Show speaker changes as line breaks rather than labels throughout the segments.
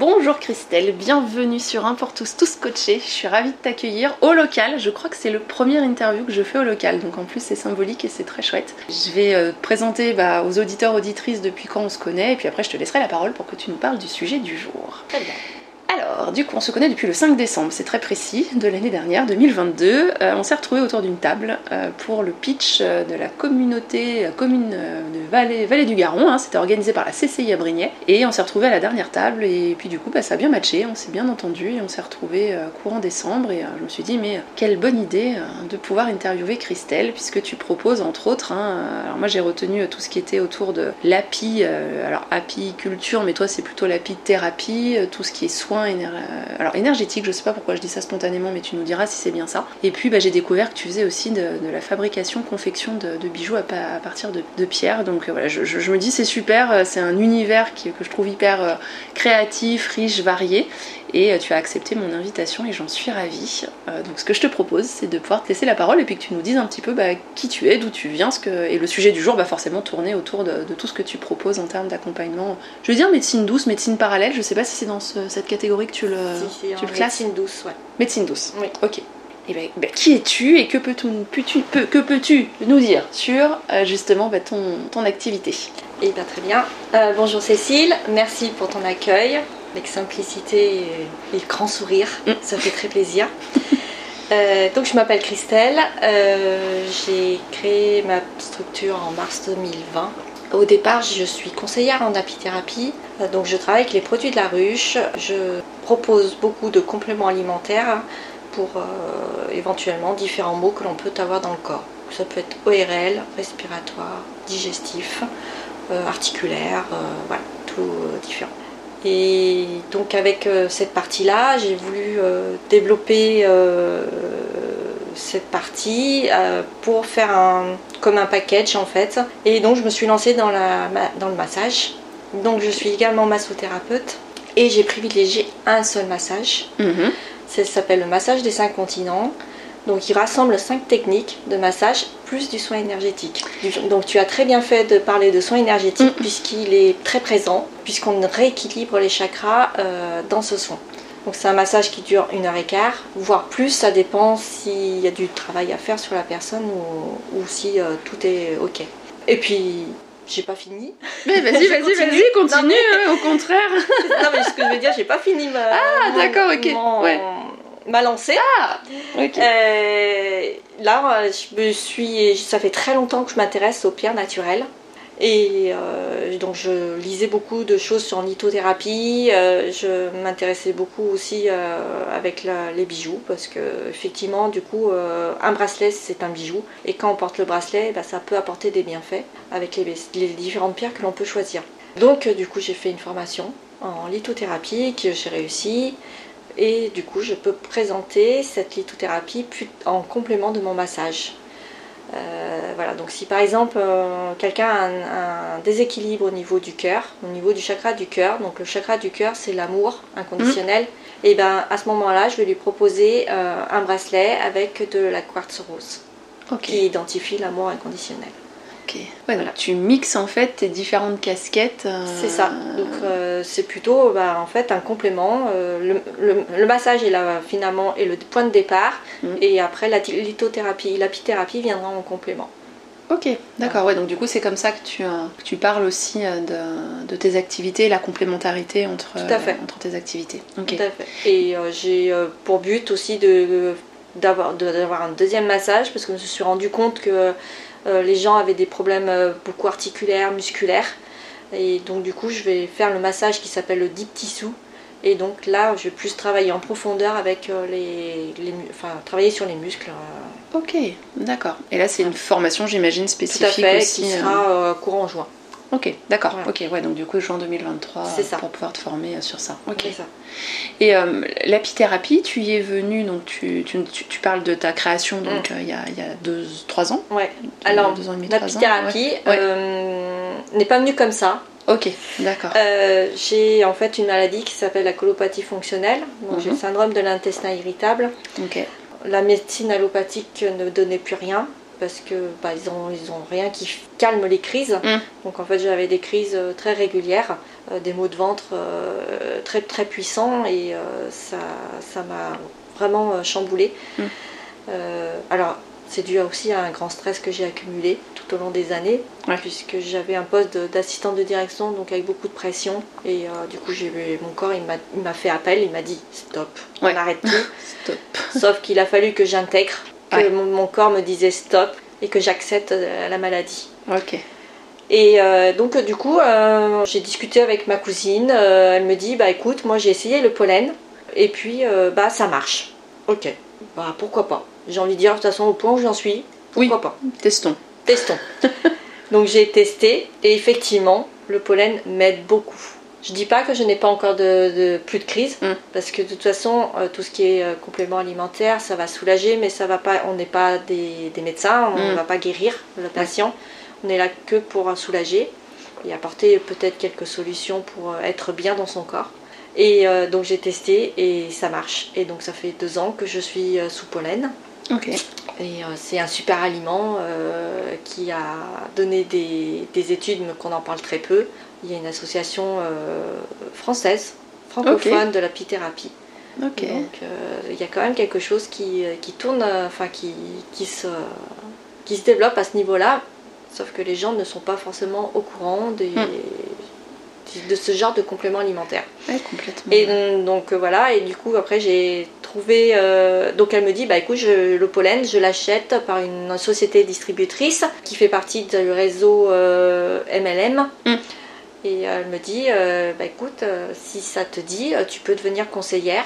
Bonjour Christelle, bienvenue sur Un pour tous, tous coachés. Je suis ravie de t'accueillir au local. Je crois que c'est le premier interview que je fais au local, donc en plus c'est symbolique et c'est très chouette. Je vais euh, te présenter bah, aux auditeurs, auditrices depuis quand on se connaît, et puis après je te laisserai la parole pour que tu nous parles du sujet du jour. Très bien. Alors, du coup, on se connaît depuis le 5 décembre, c'est très précis, de l'année dernière, 2022. Euh, on s'est retrouvés autour d'une table euh, pour le pitch euh, de la communauté commune de Vallée, du Garon. Hein. C'était organisé par la CCI à Brignais. Et on s'est retrouvés à la dernière table. Et puis, du coup, bah, ça a bien matché, on s'est bien entendu. Et on s'est retrouvés courant décembre. Et je me suis dit, mais quelle bonne idée de pouvoir interviewer Christelle, puisque tu proposes, entre autres, hein, alors moi j'ai retenu tout ce qui était autour de l'api, alors apiculture, mais toi c'est plutôt l'api-thérapie, tout ce qui est soins alors énergétique, je sais pas pourquoi je dis ça spontanément, mais tu nous diras si c'est bien ça. Et puis bah, j'ai découvert que tu faisais aussi de, la fabrication, confection de, bijoux à, partir de, pierres. Donc euh, voilà, je, me dis c'est super, euh, c'est un univers que je trouve hyper euh, créatif, riche, varié. Et tu as accepté mon invitation et j'en suis ravie. donc ce que je te propose, c'est de pouvoir te laisser la parole et puis que tu nous dises un petit peu bah, qui tu es, d'où tu viens, ce que... et le sujet du jour va forcément tourner autour de, tout ce que tu proposes en termes d'accompagnement. Je veux dire médecine douce, médecine parallèle, je sais pas si c'est dans cette catégorie que tu le, tu le classes.
Médecine douce, ouais.
Médecine douce, oui. Ok. Et eh ben, ben, qui es-tu et que peux-tu peux, que peux nous dire sur euh, justement ben, ton, ton activité?
Eh bien très bien. Euh, bonjour Cécile, merci pour ton accueil avec simplicité et, grand sourire. Mm. Ça fait très plaisir. Euh, donc je m'appelle Christelle, j'ai créé ma structure en mars 2020. Au départ, je suis conseillère en apithérapie, donc je travaille avec les produits de la ruche. Je propose beaucoup de compléments alimentaires pour euh, éventuellement différents maux que l'on peut avoir dans le corps. Ça peut être ORL, respiratoire, digestif, euh, articulaire, voilà, tout différent. Et donc avec euh, cette partie-là, j'ai voulu euh, développer euh, cette partie pour faire un, comme un package en fait. Et donc je me suis lancée dans, la, dans le massage. Donc je suis également massothérapeute et j'ai privilégié un seul massage. Mhm. Ça s'appelle le massage des cinq continents. Donc il rassemble cinq techniques de massage plus du soin énergétique. Donc tu as très bien fait de parler de soin énergétique mm. puisqu'il est très présent, puisqu'on rééquilibre les chakras euh, dans ce soin. Donc c'est un massage qui dure une heure et quart, voire plus, ça dépend s'il y a du travail à faire sur la personne ou, si euh, tout est ok. Et puis j'ai pas fini.
Mais vas-y, vas-y, vas-y, continue, hein, au contraire.
non, mais ce que je veux dire, j'ai pas fini ma.
Ah, d'accord, ok. ouais
m'a lancé.
Ah,
euh, là, je me suis, ça fait très longtemps que je m'intéresse aux pierres naturelles. Et euh, donc je lisais beaucoup de choses sur lithothérapie, euh, je m'intéressais beaucoup aussi avec les bijoux parce que effectivement du coup un bracelet c'est un bijou et quand on porte le bracelet bah, ça peut apporter des bienfaits avec les, les différentes pierres que l'on peut choisir. Donc du coup j'ai fait une formation en lithothérapie que j'ai réussi et du coup je peux présenter cette lithothérapie en complément de mon massage. Euh, voilà, donc si par exemple euh, quelqu'un a un, déséquilibre au niveau du cœur, au niveau du chakra du cœur, donc le chakra du cœur c'est l'amour inconditionnel, mmh. et ben à ce moment-là je vais lui proposer euh, un bracelet avec de la quartz rose qui identifie l'amour inconditionnel.
Voilà. Tu mixes en fait tes différentes casquettes. Euh,
c'est ça. Donc euh, c'est plutôt bah, en fait un complément. Euh, le, massage est là finalement est le point de départ mm. et après la lithothérapie, l'apithérapie viendra en complément.
Ok, d'accord. Ouais, donc du coup, c'est comme ça que tu, que tu parles aussi de, de tes activités, la complémentarité entre,
Tout à fait.
entre tes activités.
Tout à fait. Et j'ai pour but aussi de d'avoir de- d'avoir un deuxième massage parce que je me suis rendu compte que les gens avaient des problèmes euh, beaucoup articulaires, musculaires. Et donc du coup, je vais faire le massage qui s'appelle le deep tissue. Et donc là, je vais plus travailler en profondeur avec euh, les, les enfin travailler sur les muscles. euh,
Ok, d'accord. Et là, c'est une formation, j'imagine,
tout
spécifique
à fait,
aussi.
qui
euh,
sera euh, courant juin.
Ok, d'accord.
Voilà.
Ok, ouais, donc du coup, juin 2023,
C'est
euh,
ça.
pour pouvoir te former euh, sur ça. Ok.
Ça.
Et euh, l'apithérapie, tu y es venue, donc tu, tu, tu- parles de ta création donc
Mm.
euh, il y, a, il y a deux, trois ans?
Ouais.
deux-
Alors, L'apithérapie
ouais. Ouais.
euh, n'est pas venue comme ça.
Ok, d'accord.
J'ai en fait une maladie qui s'appelle la colopathie fonctionnelle. Donc, J'ai
Mhm.
le syndrome de l'intestin irritable.
Ok.
La médecine allopathique ne donnait plus rien parce que bah, ils ont ils ont rien qui calme les crises.
Mm.
Donc en fait j'avais des crises euh, très régulières, euh, des maux de ventre euh, très très puissants et euh, ça ça m'a vraiment euh, chamboulé.
Mm.
Alors c'est dû aussi à un grand stress que j'ai accumulé tout au long des années,
Ouais.
puisque j'avais un poste d'assistante de direction, donc avec beaucoup de pression. Et euh, du coup, j'ai mon corps, il m'a- il m'a fait appel, il m'a dit stop,
Ouais.
on arrête tout.
Stop.
Sauf qu'il a fallu que j'intègre, que
Ouais.
mon, mon corps me disait stop et que j'accepte euh, la maladie.
Ok.
Et euh, donc euh, du coup, euh, j'ai discuté avec ma cousine. euh, elle me dit, bah écoute, moi j'ai essayé le pollen et puis bah ça marche. Ok, bah pourquoi pas? J'ai envie de dire de toute façon au point où j'en suis, pourquoi
Oui.
pas?
Testons.
Testons. donc j'ai testé et effectivement, le pollen m'aide beaucoup. Je dis pas que je n'ai pas encore de, de- plus de crise
Mm.
parce que de toute façon, euh, tout ce qui est euh, complément alimentaire, ça va soulager, mais ça va pas. On n'est pas des, des médecins, on ne
Mm.
va pas guérir le patient. On est là que pour soulager et apporter peut-être quelques solutions pour euh, être bien dans son corps. Et euh, donc j'ai testé et ça marche. Et donc ça fait deux ans que je suis sous pollen.
Ok.
Et c'est un super aliment qui a donné des, des études, mais qu'on en parle très peu. Il y a une association euh, française, francophone de l'apithérapie.
Ok.
Donc euh, il y a quand même quelque chose qui, euh, qui tourne, enfin qui, qui, se, qui se développe à ce niveau-là. Sauf que les gens ne sont pas forcément au courant des-
Hmm.
de ce genre de compléments alimentaires.
Ouais, complètement.
Et donc, donc, euh, voilà, et du coup après j'ai trouvé, euh, donc elle me dit bah écoute je- le pollen je l'achète par une société distributrice qui fait partie du réseau euh, MLM.
Mm.
Et elle me dit euh, bah écoute euh, si ça te dit euh, tu peux devenir conseillère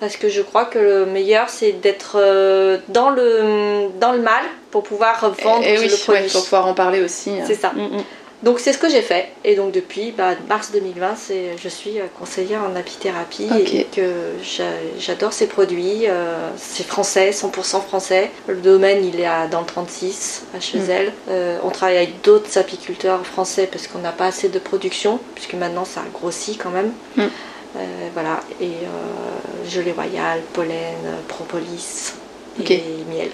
parce que je crois que le meilleur c'est d'être euh, dans le dans le mal pour pouvoir vendre
Et, oui,
le produit.
ouais, pour pouvoir en parler aussi. hein.
C'est ça.
Mm, mm.
Donc c'est ce que j'ai fait. Et donc depuis bah, mars 2020, c'est, je suis euh, conseillère en apithérapie et que j'a- j'adore ces produits. euh, c'est français, 100% français. Le domaine il est à, dans le 36 à Chezelle. Euh, on travaille avec d'autres apiculteurs français parce qu'on n'a pas assez de production puisque maintenant ça a grossi quand même.
Mm.
Euh, voilà. Et gelée royale, pollen, propolis et miel.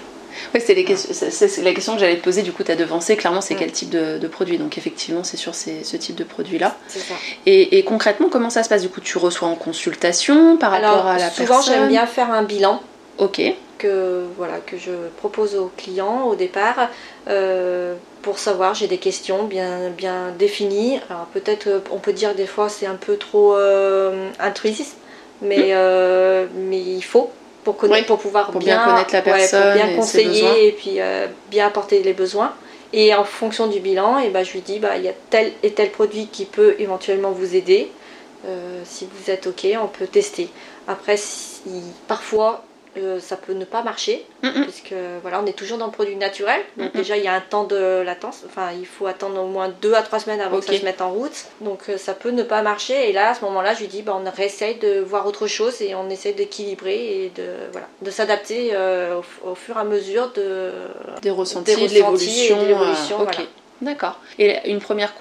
Ouais, c'est les la question que j'allais te poser, du coup, tu as devancé. Clairement, c'est
Mm.
quel type de, de produit Donc, effectivement, c'est sur ces- ce type de produit-là.
C'est ça.
Et, et concrètement, comment ça se passe? Du coup, tu reçois en consultation par rapport à la
souvent
personne?
j'aime bien faire un bilan.
Ok.
que voilà que je propose aux clients au départ euh, pour savoir j'ai des questions bien bien définies alors peut-être on peut dire des fois c'est un peu trop euh, intrusif mais euh, mais il faut pour connaître
Oui,
pour pouvoir
pour bien connaître la
ouais, pour
personne
bien
et
conseiller et puis euh, bien apporter les besoins. Et en fonction du bilan et ben je lui dis bah il y a tel et tel produit qui peut éventuellement vous aider. Euh, si vous êtes ok on peut tester. Après si parfois euh, ça peut ne pas marcher
Mm,
puisque voilà on est toujours dans le produit naturel donc déjà il y a un temps de latence enfin il faut attendre au moins deux à trois semaines avant que
Ok.
ça se mette en route donc euh, ça peut ne pas marcher et là à ce moment là je lui dis bah, on réessaye de voir autre chose et on essaie d'équilibrer et de voilà de s'adapter euh, au, au fur et à mesure de
Des ressentis,
Des
de l'évolution.
ressentis de.
D'accord. Et une première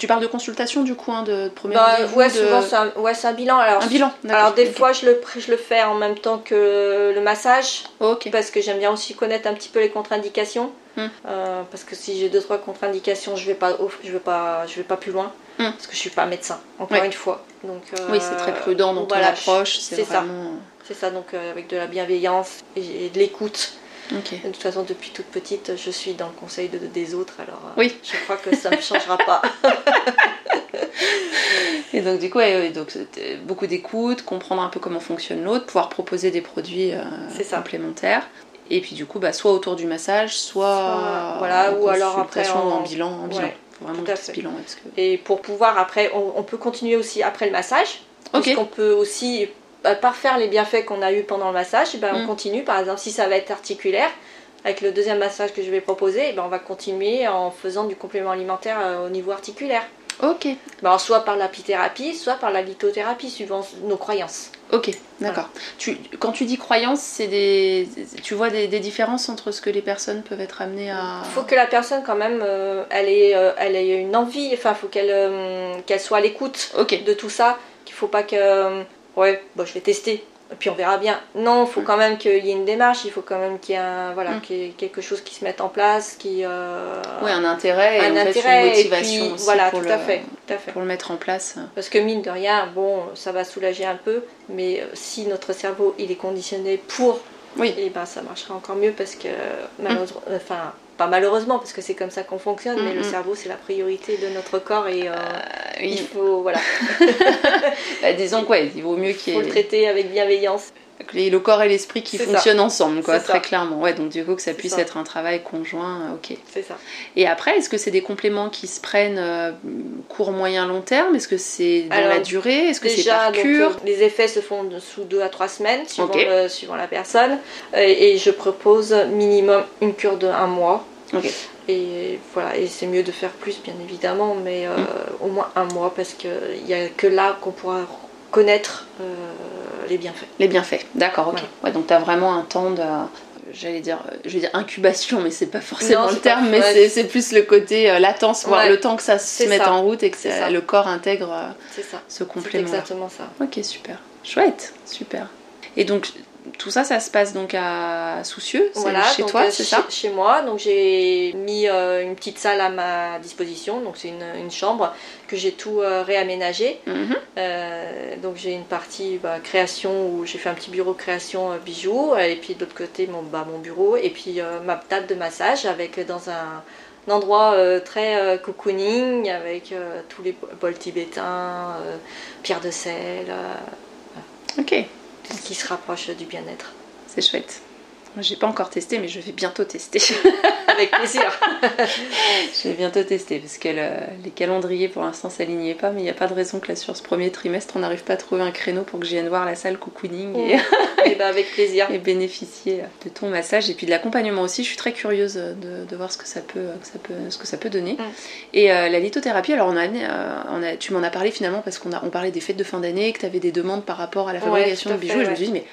Tu parles de consultation du coup, hein, de premier
bah,
rendez-vous,
ouais
de-
souvent c'est un, ouais, c'est un bilan alors
Un bilan. d'accord,
alors des fois je le, je le fais en même temps que le massage
Ok.
parce que j'aime bien aussi connaître un petit peu les contre-indications.
Hmm.
Euh, parce que si j'ai deux trois contre-indications, je vais pas, off- je vais pas, je vais pas plus loin.
Hmm.
Parce que je suis pas médecin. Encore
Ouais.
une fois. Donc euh,
Oui, c'est très prudent dans
voilà,
ton approche.
c'est
C'est
ça.
vraiment.
C'est ça. Donc euh, avec de la bienveillance et de l'écoute.
Ok.
De toute façon, depuis toute petite, je suis dans le conseil de- des autres, alors euh,
Oui.
je crois que ça ne changera pas.
Et donc du coup, ouais, donc beaucoup d'écoute, comprendre un peu comment fonctionne l'autre, pouvoir proposer des produits euh, complémentaires. Et puis du coup, bah, soit autour du massage, soit,
Soit- voilà,
en
ou alors après
ou en bilan. En bilan.
ouais,
Faut vraiment
tout à fait.
bilan. que...
Et pour pouvoir, après, on, on peut continuer aussi après le massage.
Ok.
Parce qu'on peut aussi, bah, par faire les bienfaits qu'on a eu pendant le massage, eh ben,
Mm.
on continue. Par exemple, si ça va être articulaire, avec le deuxième massage que je vais proposer, eh ben, on va continuer en faisant du complément alimentaire euh, au niveau articulaire.
Ok,
Ben, alors, soit par l'apithérapie, soit par la lithothérapie, suivant nos croyances.
ok, d'accord. Tu, quand tu dis croyance, c'est des, tu vois des, des différences entre ce que les personnes peuvent être amenées à.
Il faut que la personne, quand même, euh, elle, ait, euh, elle ait une envie, enfin, il faut qu'elle euh, qu'elle soit à l'écoute
Ok,
de tout ça, qu'il faut pas que. Euh, ouais, bon, je vais tester, et puis on verra bien. Non, il faut
Mm.
quand même qu'il y ait une démarche, il faut quand même qu'il y ait, un- voilà,
Mm.
qu'il y ait quelque chose qui se mette en place, qui. euh,
ouais, un intérêt et
un
en fait,
intérêt,
une
et
motivation
puis,
aussi
voilà,
pour,
tout
le,
à fait, tout à fait.
pour le mettre en place.
Parce que mine de rien, bon, ça va soulager un peu, mais euh, si notre cerveau il est conditionné pour,
Oui.
et ben ça marchera encore mieux parce que malheureusement, enfin pas malheureusement parce que c'est comme ça qu'on fonctionne, mais le
Mm, mm.
cerveau c'est la priorité de notre corps et euh,
Oui.
Il faut voilà,
Bah, disons quoi, il vaut mieux qu'il y
faut
ait
le traiter avec bienveillance.
le corps et l'esprit qui
ça.
fonctionnent ensemble, quoi, très
ça.
clairement. Ouais, donc du coup que ça puisse
ça.
être un travail conjoint, euh, ok.
C'est ça.
Et après, est-ce que c'est des compléments qui se prennent euh, court, moyen, long terme? Est-ce que c'est dans
Alors,
la durée? Est-ce que c'est par
donc,
cure?
euh, les effets se font sous deux à trois semaines, suivant, le- suivant la personne. Et je propose minimum une cure de un mois.
Ok.
Et voilà, et c'est mieux de faire plus, bien évidemment, mais euh,
Mm.
au moins un mois, parce qu'il n'y a que là qu'on pourra connaître euh, les bienfaits.
Les bienfaits, d'accord, ok.
Voilà.
Ouais, donc tu as vraiment un temps de. J'allais dire, euh, je vais dire incubation, mais c'est pas forcément
Non,
le
pas-
terme, mais
ouais.
c'est- plus le côté euh, latence,
Ouais.
le temps que ça se mette
ça.
en route et que
C'est
ça-
ça.
le corps intègre euh,
ça.
ce
C'est
complément.
exactement ça.
Ok, super. Chouette, super. Et donc, tout ça, ça se passe donc à Soucieux,
Voilà,
chez
donc,
toi,
euh,
c'est ça?
chez moi. Donc j'ai mis euh, une petite salle à ma disposition. Donc c'est une, une chambre que j'ai tout euh, réaménagé.
Mhm.
Euh, donc j'ai une partie bah, création où j'ai fait un petit bureau création bijoux et puis de l'autre côté mon, bah, mon bureau et puis ma table de massage avec dans un, un endroit très cocooning avec tous les bols tibétains, pierres de sel,
Ok,
qui se rapproche du bien-être.
c'est chouette. J'ai pas encore testé, mais je vais bientôt tester.
Avec plaisir.
je vais bientôt tester parce que le- les calendriers pour l'instant s'alignaient pas, mais il n'y a pas de raison que là sur ce premier trimestre on n'arrive pas à trouver un créneau pour que je vienne voir la salle cocooning et,
et ben avec plaisir.
et bénéficier de ton massage et puis de l'accompagnement aussi. Je suis très curieuse de, de voir ce que ça peut, que ça peut, ce que ça peut donner.
Mm.
Et euh, la lithothérapie, alors on a, euh, on a, tu m'en as parlé finalement parce qu'on a, on parlait des fêtes de fin d'année, que tu avais des demandes par rapport à la fabrication de bijoux
fait,
et je me suis dit mais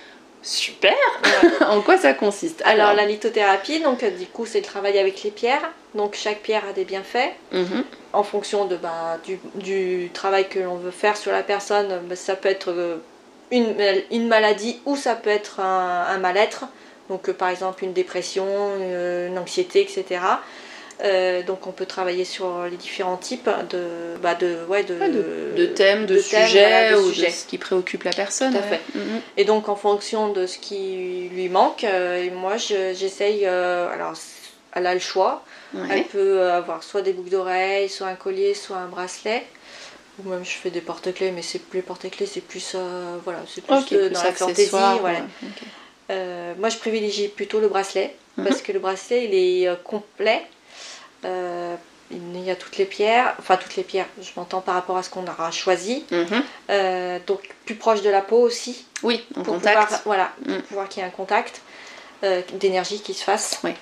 super
Ouais.
En quoi ça consiste
Alors la lithothérapie, donc euh, du coup c'est le travail avec les pierres. Donc chaque pierre a des bienfaits.
Mhm.
en fonction de, bah, du, du travail que l'on veut faire sur la personne, bah, ça peut être euh, une, une maladie ou ça peut être un, un mal-être. Donc euh, par exemple une dépression, une, une anxiété, etc. Euh, donc on peut travailler sur les différents types de, bah, de, ouais, de,
Ouais, de, de thèmes, de,
de thèmes,
sujets
voilà,
ou
sujets.
de ce qui préoccupe la personne.
Tout à
ouais.
fait.
Mhm.
Et donc en fonction de ce qui lui manque, euh, moi je- j'essaye, euh, alors elle a le choix. Elle peut avoir soit des boucles d'oreilles, soit un collier, soit un bracelet. Ou même je fais des porte-clés, mais c'est plus les porte-clés, c'est plus voilà, c'est plus dans la fantaisie. voilà. moi je privilégie plutôt le bracelet
Mhm.
parce que le bracelet il est complet. Euh, il y a toutes les pierres, enfin toutes les pierres, je m'entends par rapport à ce qu'on aura choisi.
Mhm.
Euh, donc plus proche de la peau aussi,
Oui, en
pour
contact.
pouvoir, voilà, pour
Mm.
pouvoir qu'il y ait un contact euh, d'énergie qui se fasse.
Ouais.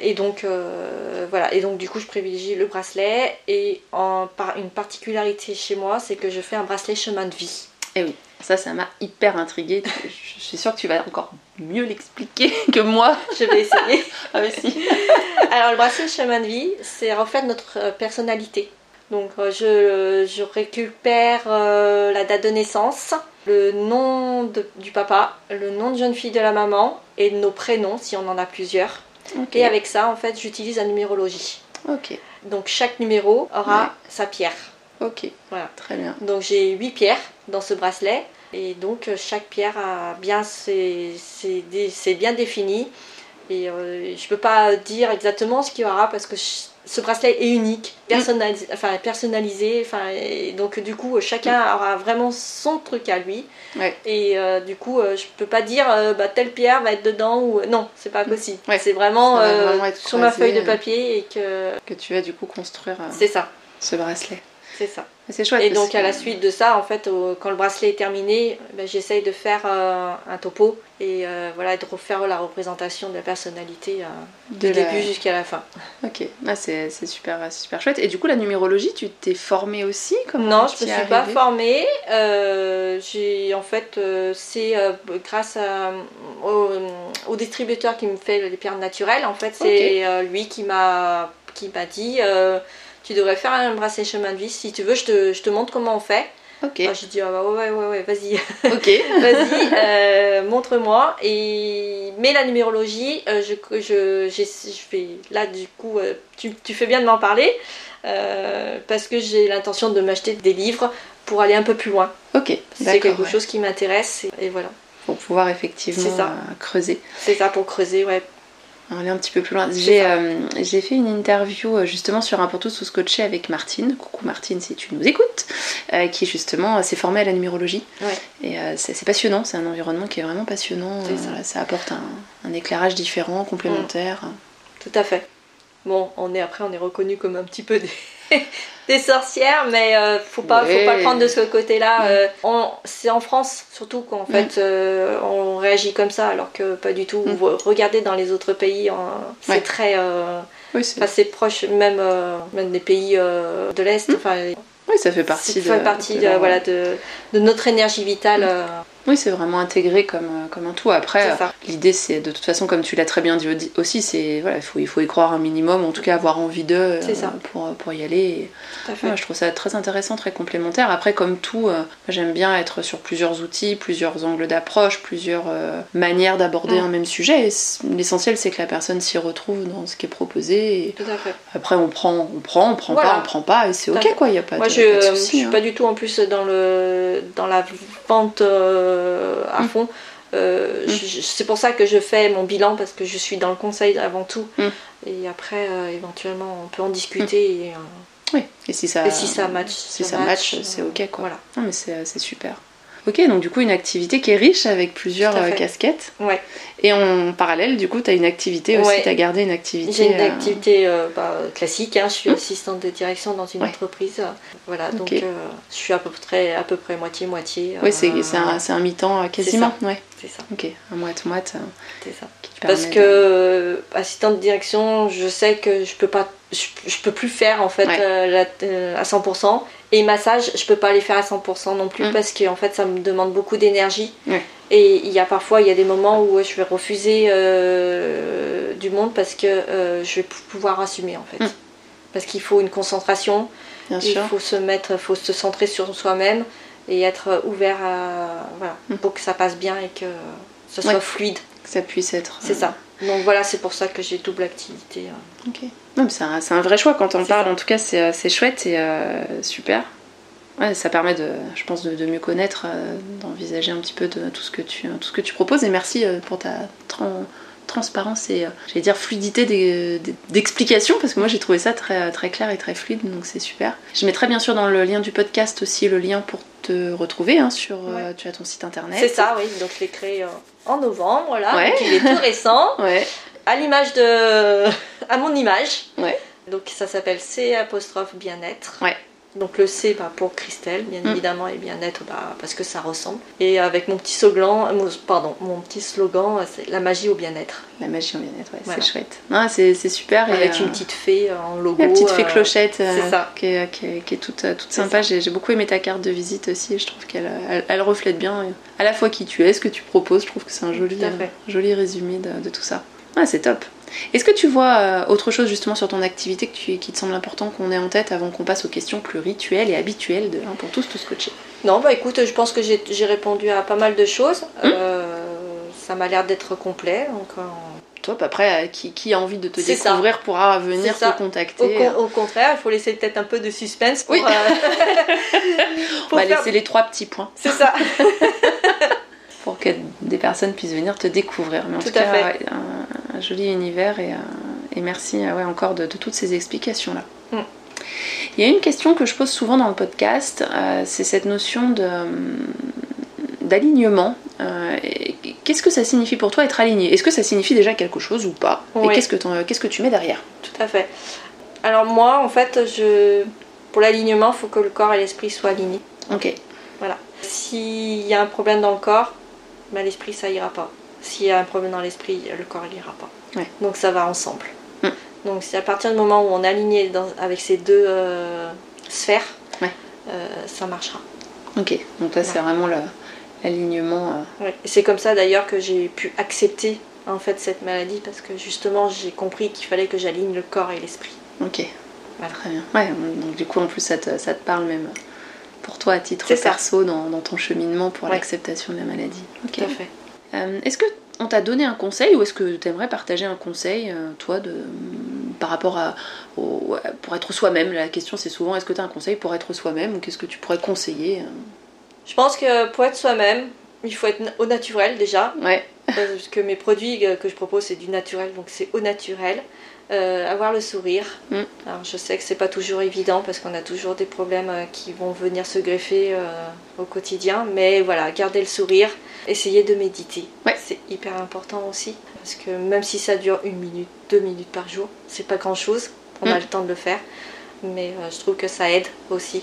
Et donc euh, voilà, et donc du coup je privilégie le bracelet et en, par, une particularité chez moi, c'est que je fais un bracelet chemin de vie.
Et oui, ça, ça m'a hyper intriguée. Je suis sûre que tu vas encore mieux l'expliquer que moi.
Je vais essayer.
Ah, mais si.
Alors le bracelet chemin de vie, c'est reflète notre euh, personnalité. Donc euh, je, je récupère euh, la date de naissance, le nom de- du papa, le nom de jeune fille de la maman et nos prénoms si on en a plusieurs. Et avec ça, en fait, j'utilise la numérologie.
Ok,
Donc chaque numéro aura
Ouais.
sa pierre.
Ok.
Voilà.
Très bien.
Donc j'ai 8 pierres dans ce bracelet. Et donc euh, chaque pierre a bien ses, ses c'est bien défini. Et euh, je peux pas dire exactement ce qu'il y aura parce que je- ce bracelet est unique, personnalisé, enfin personnalisé, enfin et donc du coup chacun aura vraiment son truc à lui.
Ouais.
Et euh, du coup euh, je peux pas dire euh, bah, telle pierre va être dedans ou non, c'est pas possible.
Ouais.
C'est vraiment, euh,
vraiment
sur ma feuille de
euh.
papier et que
Que tu vas du coup construire euh,
c'est ça,
ce bracelet.
C'est ça.
C'est chouette.
Et donc à la suite de ça, en fait, quand le bracelet est terminé, ben, j'essaye de faire euh, un topo et euh, voilà, de refaire la représentation de la personnalité euh,
de
du
la-
début jusqu'à la fin.
Ok, ah, c'est super, super chouette. Et du coup, la numérologie, tu t'es formée aussi Comment
non, je
t'y
me suis pas formée. Euh, en fait, c'est grâce à- au, au distributeur qui me fait les pierres naturelles. En fait, c'est lui qui m'a qui m'a dit. euh, tu devrais faire un bracelet chemin de vie. Si tu veux, je te, je te montre comment on fait.
Ok,
Ah, j'ai dit, ah bah ouais, ouais, ouais, vas-y.
ok.
Vas-y, euh, montre-moi. Et mais la numérologie, euh, je, je, j'ai- je fais là du coup, euh, tu, tu fais bien de m'en parler euh, parce que j'ai l'intention de m'acheter des livres pour aller un peu plus loin.
Ok,
C'est quelque
ouais.
chose qui m'intéresse et, et voilà.
Pour pouvoir effectivement
C'est ça.
creuser.
C'est ça pour creuser, ouais.
Aller un petit peu plus loin. J'ai euh, fait une interview euh, justement sur un pour tous sous scotché avec Martine. Coucou Martine si tu nous écoutes. euh, qui justement euh, s'est formée à la numérologie.
Ouais.
Et euh, c'est passionnant, c'est un environnement qui est vraiment passionnant.
Ça.
ça apporte un, un éclairage différent, complémentaire.
Tout à fait. Bon, on est après, on est reconnu comme un petit peu des, des sorcières, mais euh, faut pas,
Ouais.
faut pas le prendre de ce côté-là.
Mm.
Euh, c'est en France surtout qu'en fait euh, on réagit comme ça, alors que pas du tout.
Mm.
Regardez dans les autres pays, hein, c'est très,
Oui, c'est-
proche, même même des pays de l'est.
Mm.
Enfin,
oui, ça fait partie
ça
de.
fait partie
de
voilà de, de notre énergie vitale. Euh,
Oui, c'est vraiment intégré comme, euh, comme un tout. Après, euh, l'idée, c'est de toute façon, comme tu l'as très bien dit au- aussi, c'est voilà, il faut, il faut y croire un minimum, en tout cas avoir envie
C'est ça.
pour, pour y aller.
Tout à fait.
Ouais, je trouve ça très intéressant, très complémentaire. Après, comme tout, euh, j'aime bien être sur plusieurs outils, plusieurs angles d'approche, plusieurs euh, manières d'aborder
Mm.
un même sujet. L'essentiel, c'est que la personne s'y retrouve dans ce qui est proposé. Et
Tout à fait.
après, on prend, on prend, on prend
Voilà.
pas, on prend pas, et c'est ok, quoi. Il n'y a pas
Moi,
de,
je,
pas de
je
souci,
suis
hein.
pas du tout en plus dans le dans la vente euh, à
Mm.
fond. Euh,
Mm.
c'est pour ça que je fais mon bilan parce que je suis dans le conseil avant tout.
Mm.
Et après, euh, éventuellement, on peut en discuter. Et, euh,
Oui, et si ça,
et si ça match,
si ça match, c'est ok, quoi.
Voilà.
Non, mais c'est super. Ok, donc du coup, une activité qui est riche avec plusieurs euh, casquettes.
Ouais.
Et en parallèle, du coup, tu as une activité aussi,
Ouais.
tu as gardé une activité.
J'ai une
euh,
activité euh, bah, classique. hein. Je suis
Mm.
assistante de direction dans une
Ouais.
entreprise. Voilà, donc je suis à peu près à peu près moitié moitié.
Oui, c'est c'est un, un mi-temps quasiment. Ouais.
c'est ça,
Ok, un moite-moite
c'est ça. Parce que
de-
assistante de direction, je sais que je peux pas, je, je peux plus faire en fait
Ouais.
la- à 100%. Et massage, je peux pas les faire à 100% non plus
Mm.
parce que en fait ça me demande beaucoup d'énergie. Et il y a parfois il y a des moments où je vais refuser euh, du monde parce que euh, je vais pouvoir assumer en fait.
Mm.
Parce qu'il faut une concentration,
Bien
il
sûr.
faut se mettre, faut se centrer sur soi-même et être ouvert à voilà
Mm.
pour que ça passe bien et que ce
Ouais.
soit fluide.
Que ça puisse être.
C'est
euh,
ça. Donc voilà, c'est pour ça que j'ai double activité. euh.
Ok. Non, mais c'est un, c'est un vrai choix quand on parle.
ça.
En tout cas, c'est euh, c'est chouette et euh, super. Ouais, ça permet de, je pense, de, de mieux connaître, euh, d'envisager un petit peu de tout ce que tu, tout ce que tu proposes. Et merci pour ta tran- transparence et, j'allais dire, fluidité des- des- d'explication, parce que moi j'ai trouvé ça très, très clair et très fluide, donc c'est super. Je mettrai bien sûr dans le lien du podcast aussi le lien pour te retrouver hein, sur, tu as ton site internet.
C'est ça, oui. Donc je l'ai créé en novembre, là.
Ouais.
Donc il est tout récent.
Ouais,
À l'image de. à mon image.
Ouais.
Donc ça s'appelle C apostrophe bien-être.
Ouais.
Donc le C bah, pour Christelle, bien
Mm.
évidemment, et bien-être bah, parce que ça ressemble. Et avec mon petit slogan, mon- pardon, mon petit slogan, c'est la magie au bien-être.
la magie en bien-être, ouais,
Voilà.
c'est chouette. Non, c'est super. et,
Avec
euh,
une petite fée euh, en logo.
La petite fée
euh,
clochette euh,
c'est ça.
Qui, est, qui est- qui est toute, euh, toute sympa. J'ai beaucoup aimé ta carte de visite aussi. et Je trouve qu'elle elle, elle reflète bien à la fois qui tu es, ce que tu proposes. Je trouve que c'est un joli, joli résumé de, de tout ça. Ah, c'est top. Est-ce que tu vois euh, autre chose justement sur ton activité que tu- qui te semble important qu'on ait en tête avant qu'on passe aux questions plus rituelles et habituelles de un pour tous, tous coachés
Non, bah écoute, je pense que j'ai répondu à pas mal de choses.
Mm.
Euh, ça m'a l'air d'être complet. Donc, euh,
Top, après, qui, qui a envie de te
ça.
découvrir pourra venir te contacter.
au, con- au contraire, il faut laisser peut-être un peu de suspense pour,
Oui.
euh,
On va
faire-
laisser les trois petits points
C'est ça.
pour que des personnes puissent venir te découvrir. Mais en tout,
Tout à
cas,
fait.
un, un joli univers et, et merci ouais, encore de, de, toutes ces explications-là.
Mm.
Il y a une question que je pose souvent dans le podcast, c'est cette notion d'alignement. Qu'est-ce que ça signifie pour toi être aligné? Est-ce que ça signifie déjà quelque chose ou pas?
Oui.
Et qu'est-ce que, qu'est-ce que tu mets derrière?
Tout à fait. Alors moi, en fait, je... pour l'alignement, il faut que le corps et l'esprit soient alignés.
Ok.
Voilà. S'il y a un problème dans le corps, ben, l'esprit, ça ira pas. S'il y a un problème dans l'esprit, le corps, il ira pas.
Ouais.
Donc ça va ensemble.
Mm.
Donc c'est à partir du moment où on est aligné dans- avec ces deux euh, sphères,
Ouais.
euh, ça marchera.
Ok. Donc là, c'est vraiment l'alignement. euh,
c'est comme ça d'ailleurs que j'ai pu accepter en fait cette maladie parce que justement j'ai compris qu'il fallait que j'aligne le corps et l'esprit.
Ok.
Voilà.
Très bien. Ouais, donc du coup, en plus, ça te, ça te parle même pour toi à titre perso dans, dans ton cheminement pour l'acceptation de la maladie. Ok.
Tout à fait.
Euh, est-ce que on t'a donné un conseil ou est-ce que tu aimerais partager un conseil, euh, toi, de, par rapport à au- pour être soi-même La question, c'est souvent est-ce que tu as un conseil pour être soi-même ou qu'est-ce que tu pourrais conseiller euh?
Je pense que pour être soi-même, il faut être au naturel déjà.
Ouais.
Parce que mes produits que je propose, c'est du naturel, donc c'est au naturel. Euh, avoir le sourire.
Mm.
Alors je sais que c'est pas toujours évident parce qu'on a toujours des problèmes qui vont venir se greffer euh, au quotidien, mais voilà, garder le sourire, essayer de méditer.
Ouais.
C'est hyper important aussi parce que même si ça dure une minute, deux minutes par jour, c'est pas grand chose. On a le temps de le faire, mais euh, je trouve que ça aide aussi.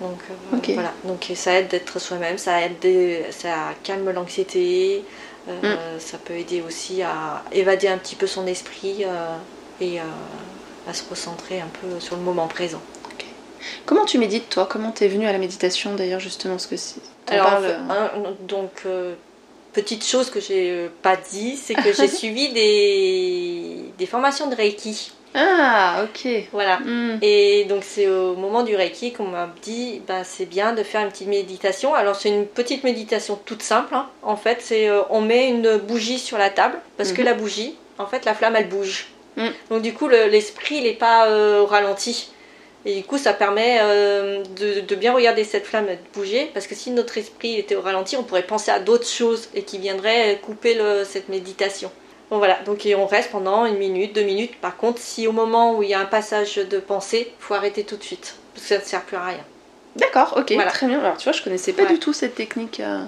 Donc euh, voilà, donc ça aide d'être soi-même, ça aide, de- ça calme l'anxiété, euh,
Mm.
ça peut aider aussi à évader un petit peu son esprit et à se recentrer un peu sur le moment présent.
Comment tu médites, toi? Comment t'es venue à la méditation, d'ailleurs, justement? Parce que t'en
Alors,
parles,
un- donc, euh, petite chose que j'ai euh, pas dit, c'est que j'ai suivi des, des formations de Reiki.
Ah, ok.
Voilà.
Hmm.
Et donc c'est au moment du Reiki qu'on m'a dit bah, c'est bien de faire une petite méditation. Alors c'est une petite méditation toute simple. hein. En fait c'est euh, on met une bougie sur la table parce que
Mhm.
la bougie, en fait la flamme elle bouge.
Mhm.
Donc du coup le- l'esprit il n'est pas euh, au ralenti. Et du coup ça permet euh, de, de bien regarder cette flamme bouger parce que si notre esprit était au ralenti on pourrait penser à d'autres choses et qui viendraient couper le- cette méditation. Bon voilà, donc et on reste pendant une minute, deux minutes. Par contre, si au moment où il y a un passage de pensée, faut arrêter tout de suite. Parce que ça ne sert plus à rien.
D'accord, ok,
Voilà.
très bien. Alors tu vois, je connaissais pas
Ouais.
du tout cette technique euh,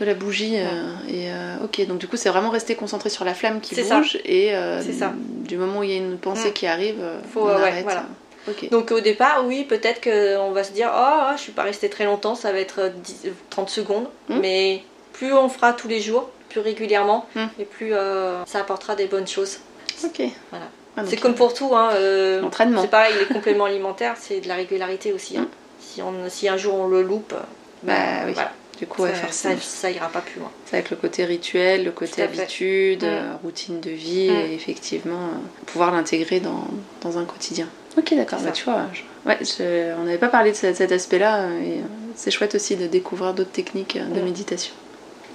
de la bougie. euh, et euh, ok, donc du coup, c'est vraiment rester concentré sur la flamme qui
C'est ça.
bouge et euh,
C'est ça.
du moment où il y a une pensée
Mm.
qui arrive,
Faut,
on
ouais,
arrête.
voilà.
Euh.
Donc au départ, oui, peut-être qu'on va se dire Oh, je suis pas restée très longtemps, ça va être euh, 10, euh, 30 secondes.
Mm.
Mais plus on fera tous les jours, plus régulièrement,
Mm.
et plus euh, ça apportera des bonnes choses.
Ok.
Voilà.
Ah,
C'est comme pour tout, hein, euh,
L'entraînement.
c'est pareil, les compléments alimentaires, c'est de la régularité aussi. hein.
Mm.
Si, on, si un jour on le loupe,
Bah oui.
voilà,
Du coup, ouais,
ça,
forcément.
ça, ça ira pas plus loin.
C'est avec le côté rituel, le côté habitude, euh, routine de vie, et effectivement, euh, pouvoir l'intégrer dans, dans un quotidien. Ok, d'accord, bah, tu vois, je- ouais, je- on n'avait pas parlé de ce- cet aspect-là, euh, et euh, c'est chouette aussi de découvrir d'autres techniques euh, de méditation.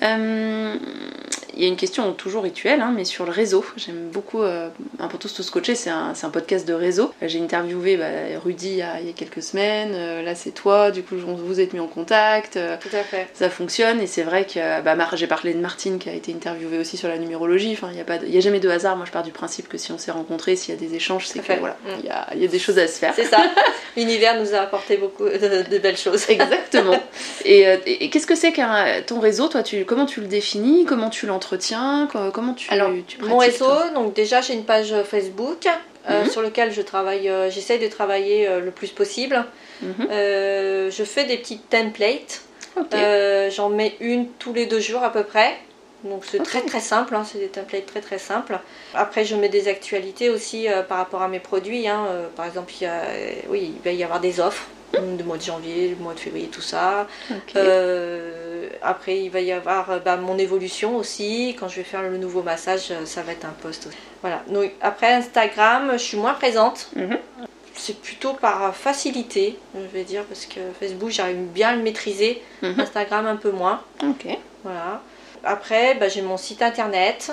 Euh, Il y a une question toujours rituelle, hein, mais sur le réseau. J'aime beaucoup, euh, un pour tous tous coachés, c'est un, podcast de réseau. J'ai interviewé bah, Rudy il y, a, il y a quelques semaines, euh, là c'est toi, du coup on- vous êtes mis en contact. euh,
Tout à fait.
ça fonctionne et c'est vrai que bah, j'ai parlé de Martine qui a été interviewée aussi sur la numérologie. Enfin, il n'y a, pas de- il y a jamais de hasard. Moi, je pars du principe que si on s'est rencontrés, s'il y a des échanges, c'est
Tout
que voilà,
Mm.
il y a, il y a des choses à se faire.
C'est ça. L'univers nous a apporté beaucoup de, de belles choses.
Exactement. Et, euh, et- et qu'est-ce que c'est qu'un ton réseau? Toi, tu, comment tu le définis Comment tu l'entretiens Co- Comment tu,
Alors,
tu
Mon
pratiques,
réseau,
toi
donc déjà j'ai une page Facebook euh,
Mhm.
sur lequel je travaille, euh, j'essaye de travailler euh, le plus possible.
Mhm.
Euh, je fais des petites templates. Euh, J'en mets une tous les deux jours à peu près. Donc c'est très très simple, hein, c'est des templates très très simples. Après je mets des actualités aussi euh, par rapport à mes produits. hein. Euh, par exemple, il, y a, euh, oui, il va y avoir des offres du mois de janvier, le mois de février, tout ça. Euh, après, il va y avoir euh, bah, mon évolution aussi. Quand je vais faire le nouveau massage, euh, ça va être un post aussi. Voilà. Donc, après Instagram, je suis moins présente.
Mhm.
C'est plutôt par facilité, je vais dire, parce que Facebook, j'arrive bien à le maîtriser.
Mhm.
Instagram, un peu moins.
Ok.
Voilà. Après, bah, j'ai mon site internet.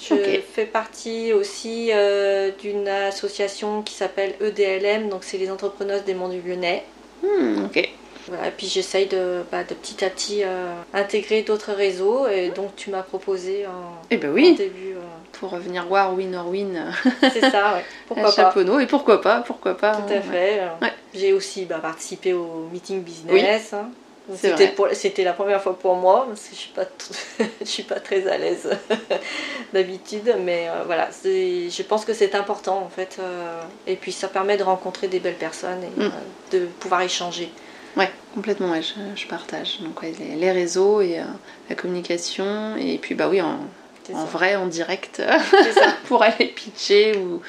Je fais partie aussi euh, d'une association qui s'appelle EDLM, donc c'est les entrepreneuses des monts du Lyonnais.
Hmm, ok.
Voilà, et puis j'essaye de, bah, de petit à petit euh, intégrer d'autres réseaux. Et donc tu m'as proposé en,
Eh ben
en
oui.
début. euh,
pour venir voir Win or Win
C'est ça, ouais. Pourquoi pas.
Et pourquoi pas, pourquoi pas.
Tout à
hein,
fait.
Ouais.
J'ai aussi bah, participé au meeting business. hein. C'était
vrai.
pour- c'était la première fois pour moi parce que je suis je suis pas très à l'aise d'habitude, mais euh, voilà, je pense que c'est important en fait. euh, et puis ça permet de rencontrer des belles personnes et
Mm.
euh, de pouvoir échanger.
Ouais, complètement, ouais, je, je partage. Donc ouais, les, les réseaux et la communication. Et puis bah oui, en, en vrai, en direct, pour aller pitcher ou,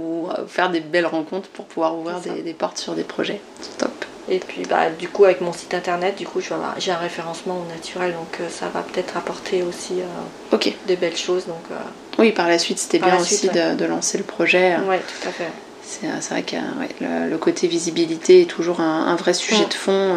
ou faire des belles rencontres pour pouvoir ouvrir des, des portes sur des projets. Top.
Et puis bah, du coup avec mon site internet, du coup j'ai un référencement au naturel, donc euh, ça va peut-être apporter aussi euh, des belles choses. Donc euh,
Oui, par la suite, c'était bien aussi
suite,
de, de lancer le projet.
ouais, tout à fait.
C'est vrai que ouais, le, le côté visibilité est toujours un, un vrai sujet de fond.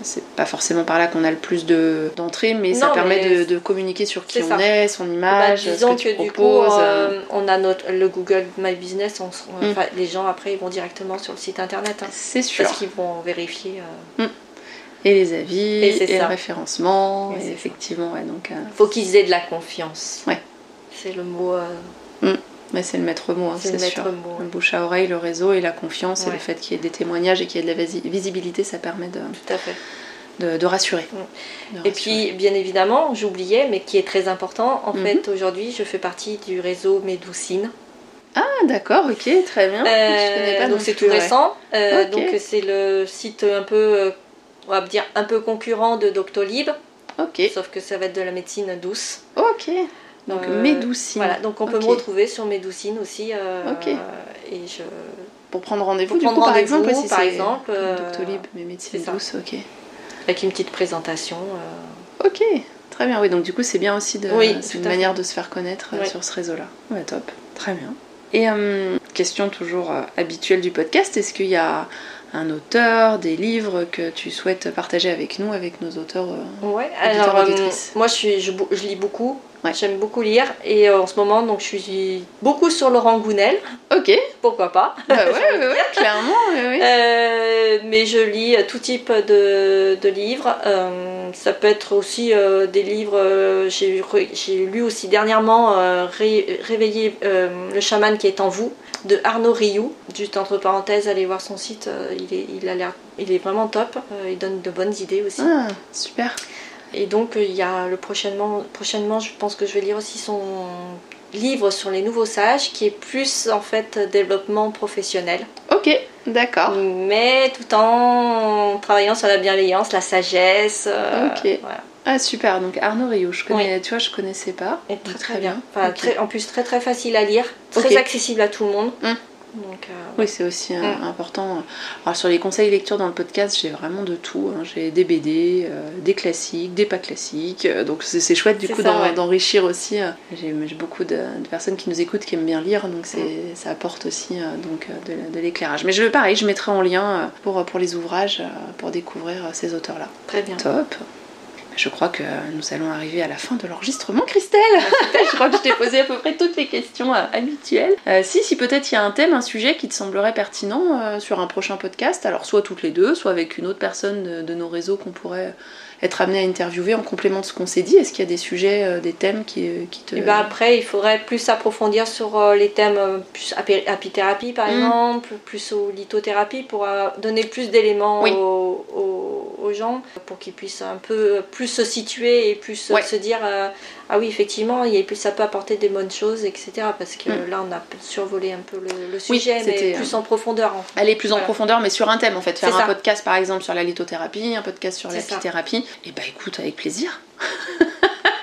Euh, c'est pas forcément par là qu'on a le plus de- d'entrées, mais ça permet
mais
de, de communiquer sur qui on
ça.
est, son
Bah,
image,
disons
ce que,
que,
tu
du coup,
proposes.
euh, on a notre, le Google My Business, on,
Mm.
les gens après ils vont directement sur le site internet hein,
c'est sûr.
parce qu'ils vont vérifier. euh,
Et les avis,
Et
et, le référencement,
Et
effectivement, ouais, donc euh,
faut qu'ils aient de la confiance.
Ouais.
C'est le mot. euh,
mais c'est le maître mot, hein,
C'est
c'est
le maître
sûr.
mot,
Le bouche à oreille, le réseau et la confiance, et le fait qu'il y ait des témoignages et qu'il y ait de la visi- visibilité, ça permet de,
tout à fait.
de, de rassurer.
Mm.
De
Et puis, bien évidemment, j'oubliais, mais qui est très important, en
Mhm.
fait, aujourd'hui, je fais partie du réseau Médoucine.
Ah, d'accord, ok, très bien. Je connais pas
Euh,
non
donc c'est tout récent. Euh. Donc c'est le site un peu, euh, on va dire, un peu concurrent de Doctolib,
Ok,
sauf que ça va être de la médecine douce.
ok. Donc
Euh,
Médoucine.
Voilà, donc on peut
Ok.
me retrouver sur Médoucine aussi. euh,
Ok.
Et je...
Pour prendre rendez-vous, du
prendre
coup, par exemple, si
par exemple, euh,
Doctolib, mais médecine douce, ok.
Avec une petite présentation. euh,
Ok, très bien. Oui, donc du coup, c'est bien aussi de,
Oui,
une manière de se faire connaître euh,
Oui.
sur ce réseau-là. Ouais, top, très bien. Et euh, question toujours euh, habituelle du podcast, est-ce qu'il y a un auteur, des livres que tu souhaites partager avec nous, avec nos auteurs euh,
Ouais,
Auditeur,
alors euh,
auditrice.
moi je, suis, je, je lis beaucoup,
Ouais.
j'aime beaucoup lire et euh, en ce moment donc je suis beaucoup sur Laurent Gounel,
Ok,
pourquoi pas?
bah ouais, clairement.
Euh, mais je lis tout type de, de livres. Euh, ça peut être aussi des livres. J'ai lu aussi dernièrement Ré- Réveiller le chaman qui est en vous de Arnaud Rioux. Juste entre parenthèses, allez voir son site. il, est, il, a l'air, il est vraiment top. Il donne de bonnes idées aussi.
Ah, super.
Et donc euh, il y a le prochainement, prochainement, je pense que je vais lire aussi son livre sur les nouveaux sages, qui est plus en fait développement professionnel
Ok, d'accord.
mais tout en travaillant sur la bienveillance, la sagesse. euh,
Ok.
voilà.
Ah, super. Donc Arnaud Rio, je connais, tu vois, je connaissais pas.
Et très très bien. Enfin,
Ok.
très- en plus, très très facile à lire, très accessible à tout le monde.
Hum.
Donc, euh,
Oui, c'est aussi
Mm.
important. Alors sur les conseils lecture dans le podcast, j'ai vraiment de tout. hein. J'ai des BD, euh, des classiques, des pas classiques. euh, donc c'est chouette du coup
ouais.
d'enrichir aussi. J'ai beaucoup de, de personnes qui nous écoutent qui aiment bien lire, donc
Mm.
ça apporte aussi donc de, de l'éclairage. Mais je pareil, je mettrai en lien pour, pour les ouvrages pour découvrir ces auteurs-là.
très bien.
Top. Je crois que nous allons arriver à la fin de l'enregistrement, Christelle. je crois que je t'ai posé à peu près toutes les questions euh, habituelles. Euh, si, si peut-être il y a un thème, un sujet qui te semblerait pertinent euh, sur un prochain podcast, alors soit toutes les deux, soit avec une autre personne de, de nos réseaux qu'on pourrait être amené à interviewer en complément de ce qu'on s'est dit. Est-ce qu'il y a des sujets, euh, des thèmes qui, euh, qui te...
Et ben après, il faudrait plus approfondir sur euh, les thèmes plus api- apithérapie par
Mm.
exemple, plus aux lithothérapie pour donner plus d'éléments
Oui.
aux, aux- aux gens pour qu'ils puissent un peu plus se situer et plus
Ouais.
se dire euh, ah oui effectivement a plus ça peut apporter des bonnes choses etc parce que
Mm.
là on a survolé un peu le, le
Oui,
sujet mais
c'était,
plus
euh,
en profondeur en fait.
aller plus en profondeur, mais sur un thème en fait. Faire un
ça.
podcast par exemple sur la lithothérapie, un podcast sur
C'est ça.
l'apithérapie. Et bah écoute, avec plaisir.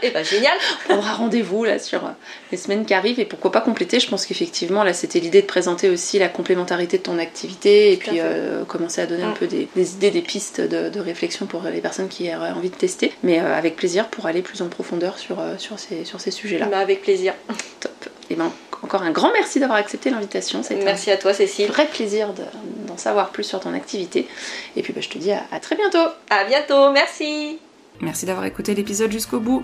Et ben génial
On aura rendez-vous là sur euh, les semaines qui arrivent et pourquoi pas compléter? Je pense qu'effectivement là c'était l'idée de présenter aussi la complémentarité de ton activité et
Tout
puis euh, commencer à donner un
Mm.
peu des, des idées, des pistes de, de réflexion pour les personnes qui auraient envie de tester. Mais euh, avec plaisir pour aller plus en profondeur sur, euh, sur ces, sur ces sujets-là.
Ben, avec plaisir
Top. Et ben encore un grand merci d'avoir accepté l'invitation.
Merci à toi
un
Cécile
vrai plaisir de- d'en savoir plus sur ton activité. Et puis bah, je te dis à- à très bientôt.
à bientôt merci
Merci d'avoir écouté l'épisode jusqu'au bout.